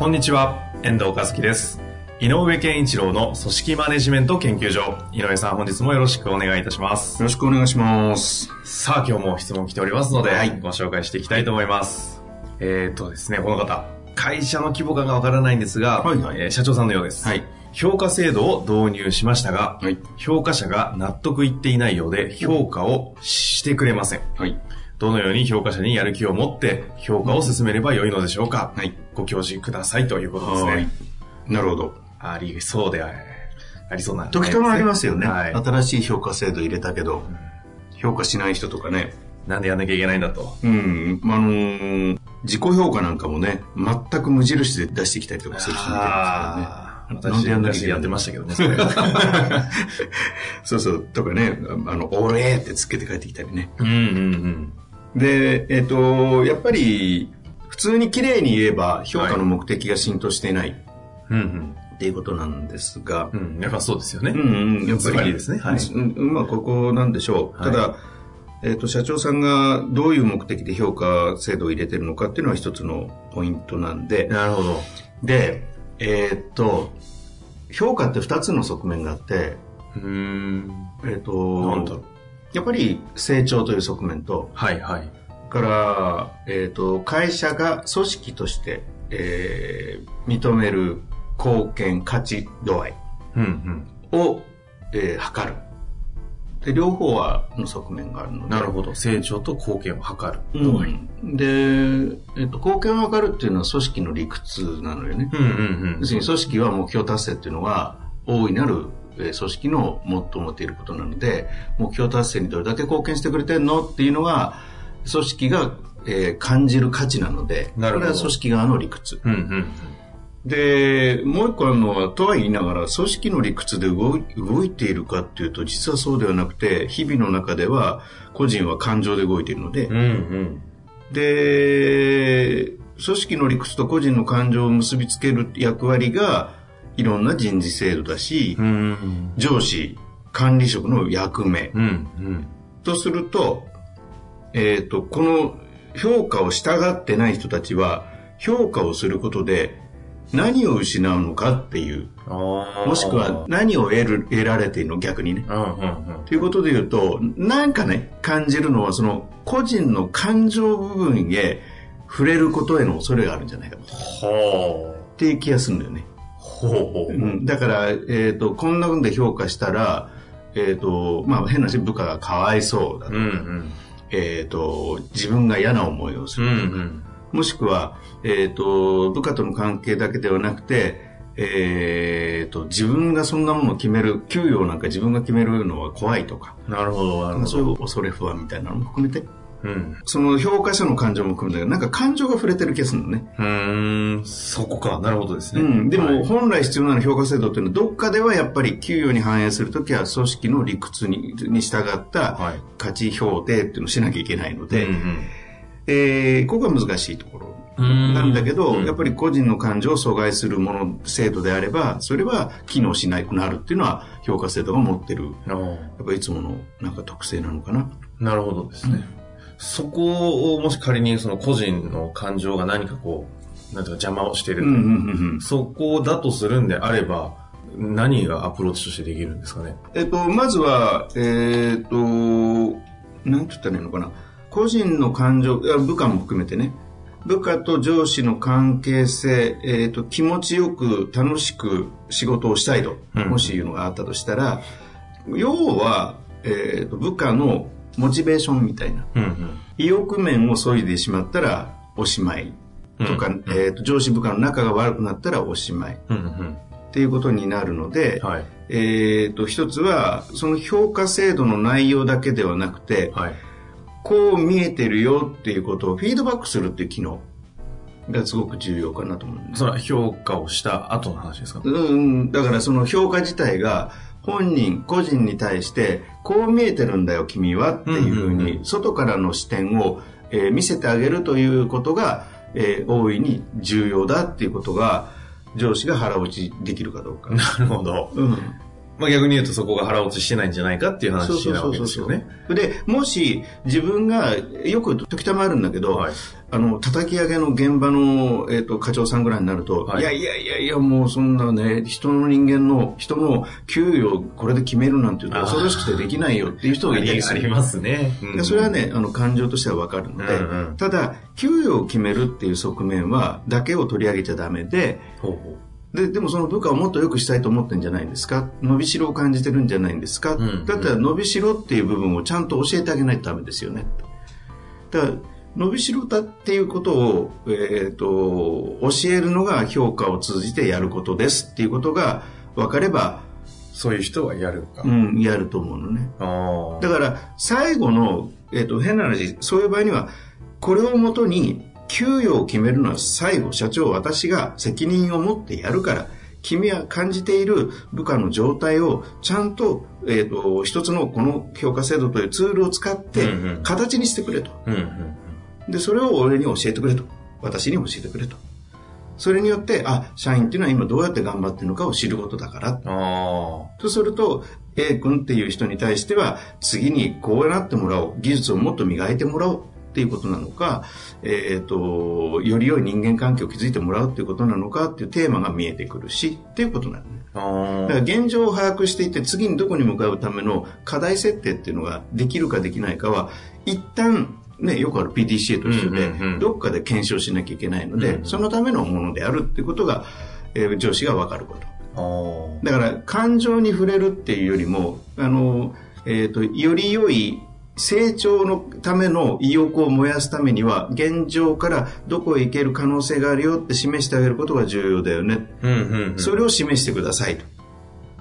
こんにちは、遠藤和樹です。井上健一郎の組織マネジメント研究所。井上さん、本日もよろしくお願いいたします。よろしくお願いします。さあ、今日も質問来ておりますので、はいご紹介していきたいと思います。えー、っとですね、この方、会社の規模感がわからないんですが、はいはいえー社長さんのようです。はい。評価制度を導入しましたが、はい。評価者が納得いっていないようで、評価をしてくれません。はい。どのように評価者にやる気を持って評価を進めればよいのでしょうか、はい。ご教示くださいということですはいね。。なるほど。ありそうであありそうな、時たまありますよね。はい。新しい評価制度入れたけど、評価しない人とかね。なんでやんなきゃいけないんだと。うん。あのー自己評価なんかもね、全く無印で出してきたりとかする人もいますからね。私でやんなきゃいけない昔やってましたけどね、それ。そうそう。とかね、あの、俺ってつけて帰ってきたりね。うんうんうん。で、えっ、と、やっぱり、普通に綺麗に言えば、評価の目的が浸透していないうんっていうことなんですが、うん。うん、やっぱそうですよね。うんうん、やっぱりりですねはいうんまあ、ここなんでしょう。はいただ、えっ、と、社長さんがどういう目的で評価制度を入れてるのかっていうのは一つのポイントなんで、なるほど。で、えっ、と、評価って二つの側面があって、うーん。えっ、と、なんだろう。やっぱり成長という側面と、はいはい。から、えっ、と、会社が組織として、えー認める貢献、価値度合い。うんうん。を、えー測る。で、両方はの側面があるので。なるほど。成長と貢献を図る。うん、で、えっと、貢献を測るっていうのは組織の理屈なのよね。うんうん要するに組織は目標達成っていうのは大いなるえー組織のもっと持っていることなので、目標達成にどれだけ貢献してくれてんのっていうのが、組織が、えー感じる価値なので、これは組織側の理屈。うん。うんうんで、もう一個あるのは、とは言いながら、組織の理屈で動い動いているかっていうと、実はそうではなくて、日々の中では、個人は感情で動いているので、うん。うんうん。で、組織の理屈と個人の感情を結びつける役割が、いろんな人事制度だし、うんうん。上司、管理職の役目。うんうん。とすると、えっ、と、この評価を従ってない人たちは、評価をすることで何を失うのかっていう。もしくは何を得る、得られているの逆にね。うんうんうん。ということで言うと、なんかね、感じるのは、その、個人の感情部分へ触れることへの恐れがあるんじゃないかと。っていう気がするんだよね。ほうほう。うん、だから、えっ、と、こんな風で評価したら、えっ、と、まあ、変な話、部下がかわいそうだとか、うんうん。えっ、と、自分が嫌な思いをすうんる。うん。もしくは、えっ、と、部下との関係だけではなくて、えっ、と、自分がそんなものを決める、給与なんか自分が決めるのは怖いとか、なるほど、なるほど。そういう恐れ不安みたいなのも含めて、うん。その評価者の感情も含めて、なんか感情が触れてる気がするのね。うーん、そこか。なるほどですね。うん、でも、はい本来必要なの評価制度っていうのは、どっかではやっぱり給与に反映するときは、組織の理屈にに従ったはい価値評定っていうのをしなきゃいけないので、うんうんえーここが難しいところうんなんだけど、うんやっぱり個人の感情を阻害するもの、制度であれば、それは機能しなくなるっていうのは、評価制度が持ってる、やっぱりいつものなんか特性なのかな。なるほどですね。そこをもし仮にその個人の感情が何かこう、なんていうか邪魔をしている、うんうんうんうん。そこだとするんであれば、何がアプローチとしてできるんですかね？えっと、まずは、えっと、なんて言ったらいいのかな。個人の感情、いや部下も含めてね、部下と上司の関係性、えっと、気持ちよく楽しく仕事をしたいと、うんもしいうのがあったとしたら、要は、えっと、部下のモチベーションみたいな。うんうん。意欲面を削いでしまったらおしまいとか、うんえっと、上司部下の仲が悪くなったらおしまい。うんうん。っていうことになるので、はい。えっと、一つは、その評価制度の内容だけではなくて、はい。こう見えてるよっていうことをフィードバックするっていう機能がすごく重要かなと思うんです。それは評価をした後の話ですか？うん、だからその評価自体が本人、個人に対して、こう見えてるんだよ、君はっていうふうに、外からの視点を、えー見せてあげるということが、えー大いに重要だっていうことが、上司が腹落ちできるかどうか。なるほど。うん。まあ逆に言うとそこが腹落ちしてないんじゃないかっていう話なわけですよね。で、もし自分が、よく時たまあるんだけど、はい。あの、叩き上げの現場の、えっ、と、課長さんぐらいになると、はい。い、やいやいやいや、もうそんなね、人の人間の、人の給与をこれで決めるなんていうと恐ろしくてできないよっていう人あがいたりする。りありますね。うん。でそれはね、あの、感情としてはわかるので、うんうん。ただ、給与を決めるっていう側面は、だけを取り上げちゃダメで、ほうほで、でもその部下をもっと良くしたいと思ってんじゃないんですか？伸びしろを感じてるんじゃないんですか、んだったら伸びしろっていう部分をちゃんと教えてあげないとダメですよね。だから、伸びしろだっていうことを、えっ、と、教えるのが評価を通じてやることですっていうことが分かれば、うそういう人はやるか。うん、やると思うのね。だから、最後の、えっ、と、変な話、そういう場合には、これをもとに、給与を決めるのは最後、社長、私が責任を持ってやるから、君は感じている部下の状態をちゃんと、えっ、と、一つのこの評価制度というツールを使って形にしてくれと。うんうんで、それを俺に教えてくれと。私に教えてくれと。それによって、あ、社員っていうのは今どうやって頑張ってるのかを知ることだから。とすると、A 君っていう人に対しては、次にこうなってもらおう。技術をもっと磨いてもらおうっていうことなのか、えっ、と、より良い人間関係を築いてもらうっていうことなのかっていうテーマが見えてくるし、っていうことなのね。だから現状を把握していて、次にどこに向かうための課題設定っていうのができるかできないかは、一旦、ね、よくある PDCA と一緒で、うんうんうんどっかで検証しなきゃいけないので、うんそのためのものであるっていうことが、えー上司が分かること。あ。だから感情に触れるっていうよりもあの、えー、とより良い成長のための意欲を燃やすためには現状からどこへ行ける可能性があるよって示してあげることが重要だよね、うんうんうん。それを示してくださいと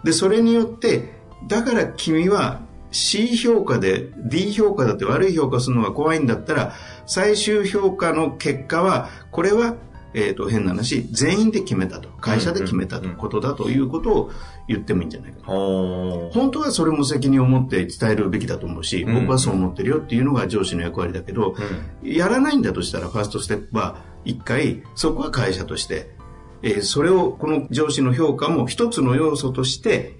でそれによってだから君は C 評価で D 評価だって悪い評価するのが怖いんだったら最終評価の結果はこれはえー、と変な話全員で決めたと。会社で決めたと。ことだということを言ってもいいんじゃないかなあー。本当はそれも責任を持って伝えるべきだと思うし、うん。僕はそう思ってるよっていうのが上司の役割だけど、やらないんだとしたらファーストステップは一回そこは会社として、えーそれをこの上司の評価も一つの要素として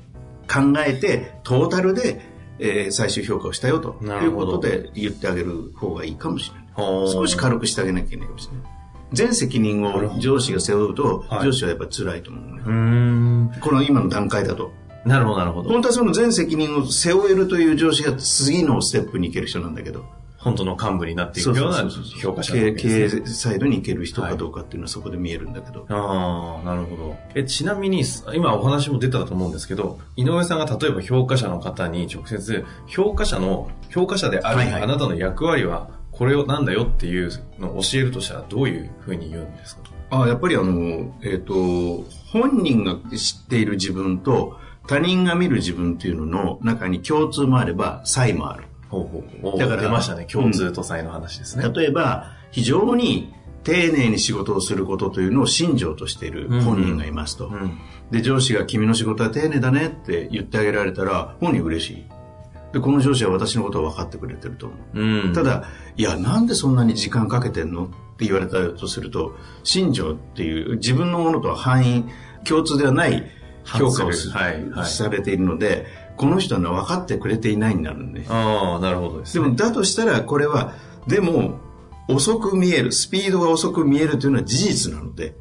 考えてトータルで、えー最終評価をしたよということで言ってあげる方がいいかもしれない。はあ少し軽くしてあげなきゃいけないかもしれない。全責任を上司が背負うと、はい上司はやっぱ辛いと思うね。うーん。この今の段階だと。なるほど、なるほど。本当はその全責任を背負えるという上司が次のステップに行ける人なんだけど。本当の幹部になっていくような評価者な経営サイドに行ける人かどうかっていうのはそこで見えるんだけど。ああ、なるほど。え、ちなみに、今お話も出たと思うんですけど、井上さんが例えば評価者の方に直接、評価者の、評価者である、はいはいあなたの役割は、これをなんだよっていうのを教えるとしたら、どういうふうに言うんですか？あやっぱりあの、えっ、と、本人が知っている自分と他人が見る自分っていうのの中に共通もあれば差異もある。ほうほうほう。だから出ましたね。共通と差異の話ですね。例えば、非常に丁寧に仕事をすることというのを信条としている本人がいますと。うん。で、上司が君の仕事は丁寧だねって言ってあげられたら、本人嬉しい。で、この上司は私のことを分かってくれてると思う。うん。ただ、いや、なんでそんなに時間かけてんのって言われたとすると、信条っていう自分のものとは範囲、共通ではない評価をすはいはいされているので、この人は分かってくれていないになるんで。ああ、なるほどですね。でも、だとしたら、これは、でも、遅く見える、スピードが遅く見えるというのは事実なので、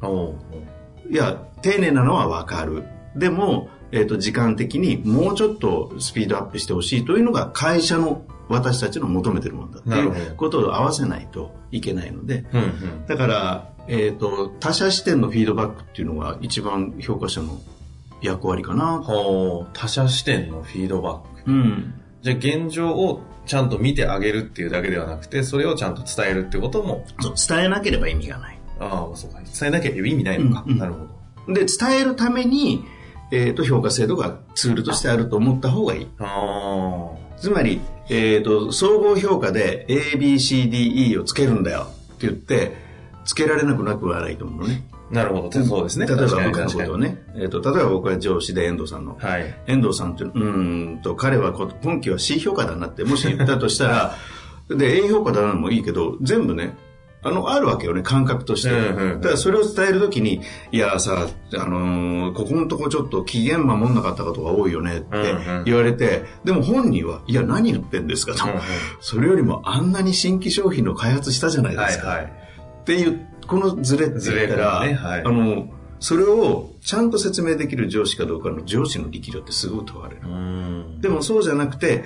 いや、丁寧なのは分かる。でも、えっ、と、時間的にもうちょっとスピードアップしてほしいというのが会社の私たちの求めてるものだっていうことを合わせないといけないので、うんうん。だから、えっ、と、他者視点のフィードバックっていうのが一番評価者の役割かな。他者視点のフィードバック。うん。じゃあ現状をちゃんと見てあげるっていうだけではなくて、それをちゃんと伝えるってことも、そう、伝えなければ意味がない。ああ、そうか。伝えなきゃ意味ないのか。うんうんなるほど。で、伝えるために、えっ、と、評価制度がツールとしてあると思った方がいい。あつまり、えっ、と、総合評価で A, B, C, D, E をつけるんだよって言って、つけられなくなくはないと思うのね。なるほど。そうですね。例えば僕のことをね、えっ、と、例えば僕は上司で遠藤さんの。はい。遠藤さんって、うーんと、彼はこ今期は C 評価だなって、もし言ったとしたら、で、A 評価だなのもいいけど、全部ね、あの、あるわけよね、感覚として。だからそれを伝えるときに、いやさ、あのーここのとこちょっと期限守んなかったことが多いよねって言われて、でも本人は、いや、何言ってんですかと。それよりもあんなに新規商品の開発したじゃないですか。はいはい。っていう、このズレって言ったら、ねはいあの、それをちゃんと説明できる上司かどうかの上司の力量ってすごい問われる。うん。でもそうじゃなくて、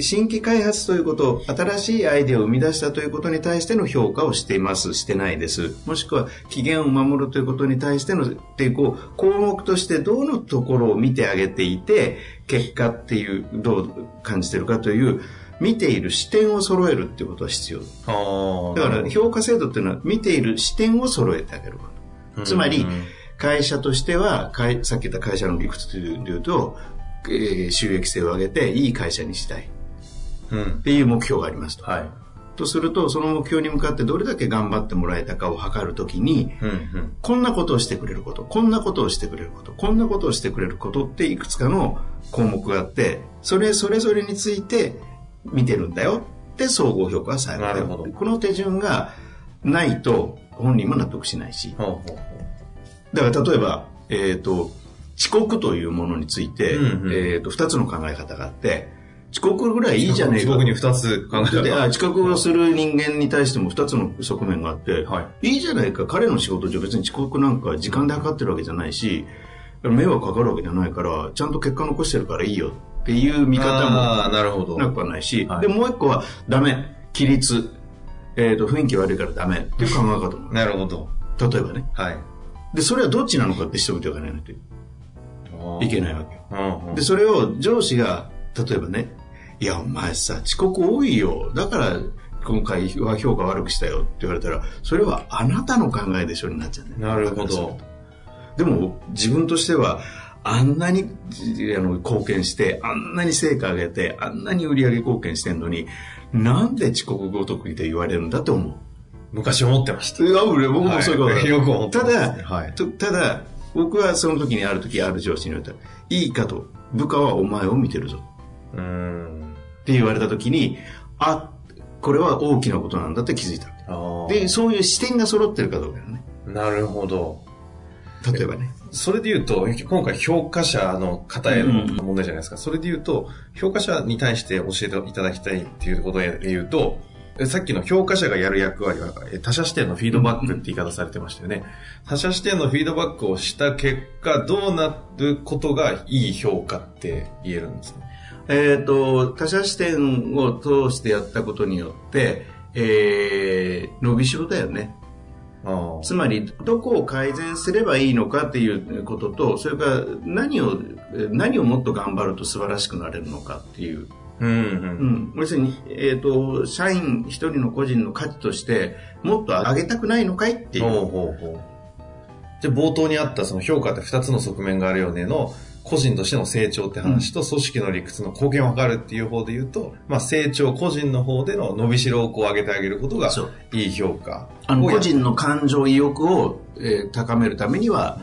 新規開発ということ、新しいアイデアを生み出したということに対しての評価をしています、してないです。もしくは期限を守るということに対しての、っていう、こう、項目としてどのところを見てあげていて、結果っていう、どう感じてるかという、見ている視点を揃えるっていうことは必要。だから評価制度っていうのは見ている視点を揃えてあげること。つまり会社としては、会さっき言った会社の理屈で言うと、えー収益性を上げていい会社にしたいうんっ。ていう目標がありますと。はい。とすると、その目標に向かってどれだけ頑張ってもらえたかを測るときに、うんうん。こんなことをしてくれること、こんなことをしてくれること、こんなことをしてくれることっていくつかの項目があって、それそれぞれについて見てるんだよって総合評価は最後だよなるほどこの手順がないと本人も納得しないし、ほうほうほだから例えば、えっ、と、遅刻というものについて、うんうんええっ、と、二つの考え方があって、遅刻ぐらいいいじゃねえか。僕に二つ考えた。遅刻をする人間に対しても二つの側面があって、、はいいじゃないか、彼の仕事上別に遅刻なんか時間で測ってるわけじゃないし、迷惑かかるわけじゃないから、ちゃんと結果残してるからいいよっていう見方もなるほど。なくはないし、はいで、もう一個はダメ、規律、えっ、と、雰囲気悪いからダメっていう考え方も。なるほど。例えばね。はい。で、それはどっちなのかってしておいておかないといけないわけよ。で、それを上司が、例えばね、いや、お前さ、遅刻多いよ。だから、今回は評価悪くしたよって言われたら、それはあなたの考えでしょになっちゃうねなるほど。でも、自分としては、あんなにじあの貢献して、あんなに成果上げて、あんなに売り上げ貢献してんのに、なんで遅刻ごとくで言われるんだって思う。昔思ってました。いや、俺僕もそういうことだはいよく思ってただ、はいとただ、僕はその時にある時、ある上司に言われた。いいかと、部下はお前を見てるぞ。うーん。って言われた時に、あ、これは大きなことなんだって気づいた。で、そういう視点が揃ってるかどうかだね。なるほど。例えばね。それで言うと、今回評価者の方へのうん問題じゃないですか。それで言うと、評価者に対して教えていただきたいっていうことで言うと、えさっきの評価者がやる役割は、え他者視点のフィードバックって言い方されてましたよね。他者視点のフィードバックをした結果、どうなることがいい評価って言えるんですか？えっ、と、他者視点を通してやったことによって、えー、伸びしろだよね。あつまり、どこを改善すればいいのかっていうことと、それから何を、何をもっと頑張ると素晴らしくなれるのかっていう。うんう。うんん。要するに、えっ、と、社員一人の個人の価値として、もっと上げたくないのかいっていう。ほうほうほう。じゃあ冒頭にあったその評価って二つの側面があるよねの個人としての成長って話と組織の理屈の貢献を図るっていう方で言うと、まあ成長個人の方での伸びしろをこう上げてあげることがいい評価。あの、個人の感情意欲を、えー高めるためには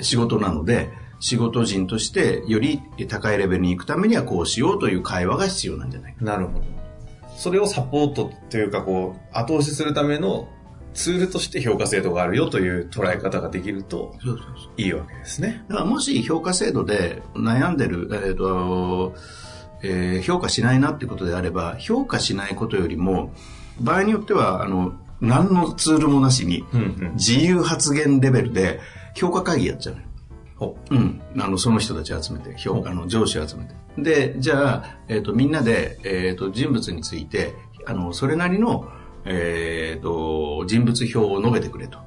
仕事なので、仕事人としてより高いレベルに行くためにはこうしようという会話が必要なんじゃないか。なるほど。それをサポートというかこう後押しするためのツールとして評価制度があるよという捉え方ができると。いいわけですね。だからもし評価制度で悩んでる、えーとえー評価しないなってことであれば、評価しないことよりも、場合によっては、あの、何のツールもなしに。自由発言レベルで評価会議やっちゃううん。あの、その人たち集めて、評価の上司を集めて。で、じゃあ、えっ、と、みんなで、えっ、と、人物について、あの、それなりの、えっ、と、人物表を述べてくれと。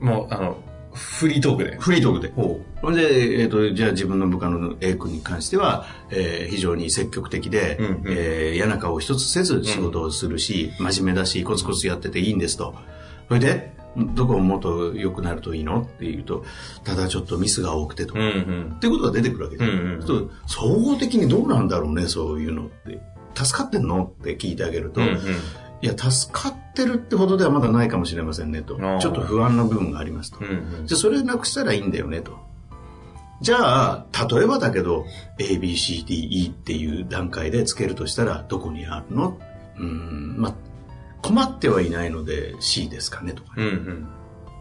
もうあのフリートークで。フリートークで。ほほんで、えっ、と、じゃあ自分の部下の A 君に関しては、えー非常に積極的で、うんうんえー嫌な顔一つせず仕事をするし、真面目だし、コツコツやってていいんですと。それで、どこももっと良くなるといいの？って言うと、ただちょっとミスが多くてと。う。うんうん。っていうことが出てくるわけです、うんうん総合的にどうなんだろうね、そういうのって。助かってんの？って聞いてあげると、うんうんいや、助かってるってほどではまだないかもしれませんねと。ちょっと不安な部分がありますと。うんうん、じゃあ、それなくしたらいいんだよねと。じゃあ、例えばだけど、A, B, C, D, E っていう段階でつけるとしたら、どこにあるの？うん、まあ、困ってはいないので C ですかねとか、ね、うんうん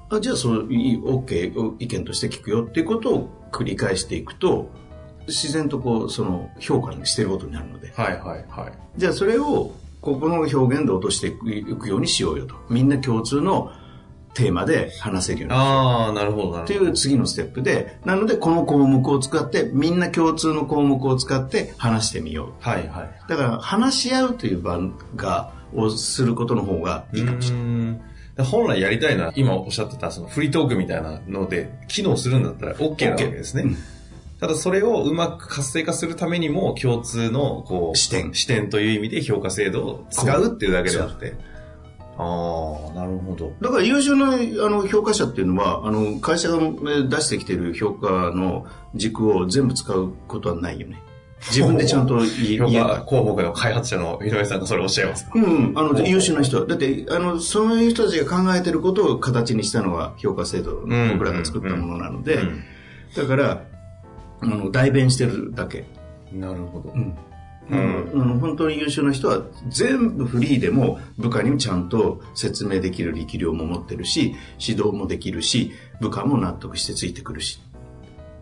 あじゃあそう、OK、意見として聞くよっていうことを繰り返していくと、自然とこう、その評価にしてることになるので。はいはいはい。じゃあそれを、ここの表現で落としていくようにしようよと。みんな共通のテーマで話せるようにああ、なるほど、なるほど。っていう次のステップで、なのでこの項目を使って、みんな共通の項目を使って話してみよう。はいはい。だから話し合うという場が、をすることの方がいいかもしれない。本来やりたいのは、今おっしゃってたそのフリートークみたいなので、機能するんだったら OK なわけですね。ただそれをうまく活性化するためにも共通のこう視点視点という意味で評価制度を使うっていうだけであって。ああ、なるほど。だから優秀なあの評価者っていうのは、あの会社が出してきてる評価の軸を全部使うことはないよね。自分でちゃんと言えば。広告の開発者の井上さんがそれおっしゃいますか？うん、あの、優秀な人。だって、あの、そういう人たちが考えてることを形にしたのは評価制度、僕らが作ったものなので、だから、あの、代弁してるだけ。なるほど。うんうん、あの本当に優秀な人は全部フリーでも部下にちゃんと説明できる力量も持ってるし指導もできるし部下も納得してついてくるし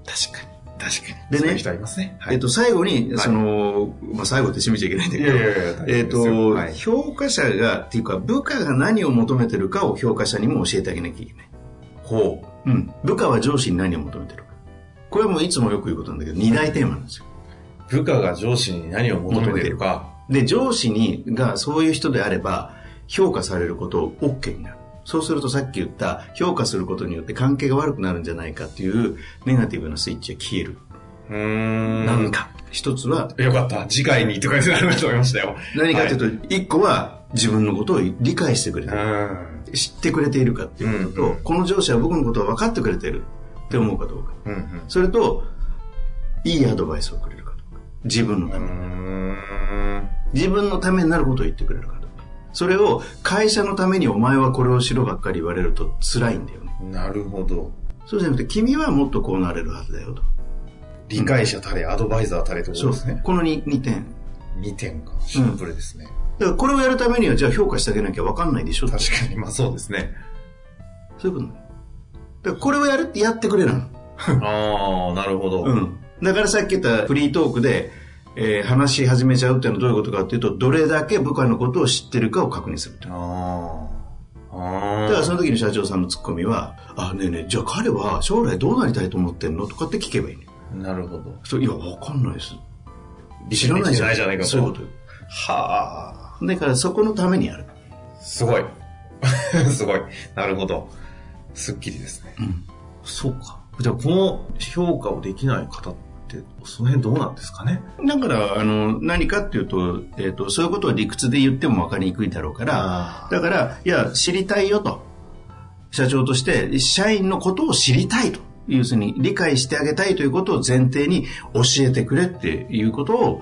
確かに確かに。でね、ね。はい、えっと、最後に、その、まあ、最後って締めちゃいけないんだけど、いやいやいやえっと、はい、評価者が、っていうか、部下が何を求めてるかを評価者にも教えてあげなきゃいけない。ほう。うん。部下は上司に何を求めてるか。これはもういつもよく言うことなんだけど、二大テーマなんですよ。部下が上司に何を求めてるか。で、上司に、がそういう人であれば、評価されることを OK になる。そうするとさっき言った評価することによって関係が悪くなるんじゃないかっていうネガティブなスイッチが消える。うん。なんか、一つは。よかった。次回にとかになると思いましたよ。何かというと、一、個は自分のことを理解してくれてる。知ってくれているかっていうことと、うんうん、この上司は僕のことを分かってくれてるって思うかどうか。うんうん、それと、いいアドバイスをくれるかどうか。自分のために。自分のためになることを言ってくれるか。それを会社のためにお前はこれをしろばっかり言われると辛いんだよね。なるほど。そうじゃなくて、君はもっとこうなれるはずだよと。理解者たれ、アドバイザーたれってことですね。この 2, 2点。2点か。シンプルですね。だからこれをやるためには、じゃあ評価してあげなきゃ分かんないでしょ確かに、まあそうですね。そういうことだからこれをやるってやってくれなの。ああ、なるほど。うん。だからさっき言ったフリートークで、えー、話し始めちゃうっていうのはどういうことかっていうと、どれだけ部下のことを知ってるかを確認するああ。だからその時に社長さんのツッコミは、あ、ねえねえ、じゃあ彼は将来どうなりたいと思ってんのとかって聞けばいいね。なるほど。そう、いや、わかんないです。知らないじゃないじゃないかと。そういうことはあ。だからそこのためにやる。すごい。すごい。なるほど。すっきりですね。うん。そうか。じゃあ、この評価をできない方って、その辺どうなんですかね？だから、あの、何かっていうと、えっ、ー、と、そういうことを理屈で言っても分かりにくいだろうから、だから、いや、知りたいよと。社長として、社員のことを知りたいと。要するに理解してあげたいということを前提に教えてくれっていうことを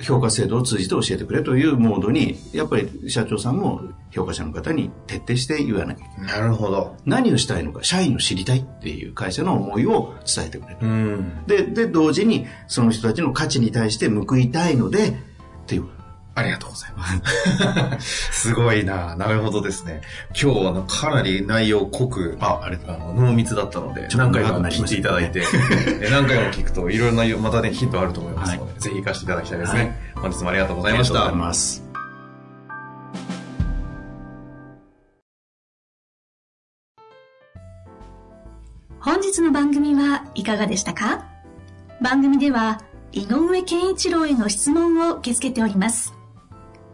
評価制度を通じて教えてくれというモードに、やっぱり社長さんも評価者の方に徹底して言わなきゃいけない。なるほど。何をしたいのか、社員を知りたいっていう会社の思いを伝えてくれる。で、で、同時にその人たちの価値に対して報いたいので、っていうありがとうございます。すごいななるほどですね。今日はかなり内容濃く、あ、あれあの、濃密だったので、何回も聞いていただいて、何回も聞くといろいろな、またね、ヒントあると思いますので、はい、ぜひ活かしていただきたいですね、はい。本日もありがとうございました。ありがとうございます。本日の番組はいかがでしたか？番組では井上健一郎への質問を受け付けております。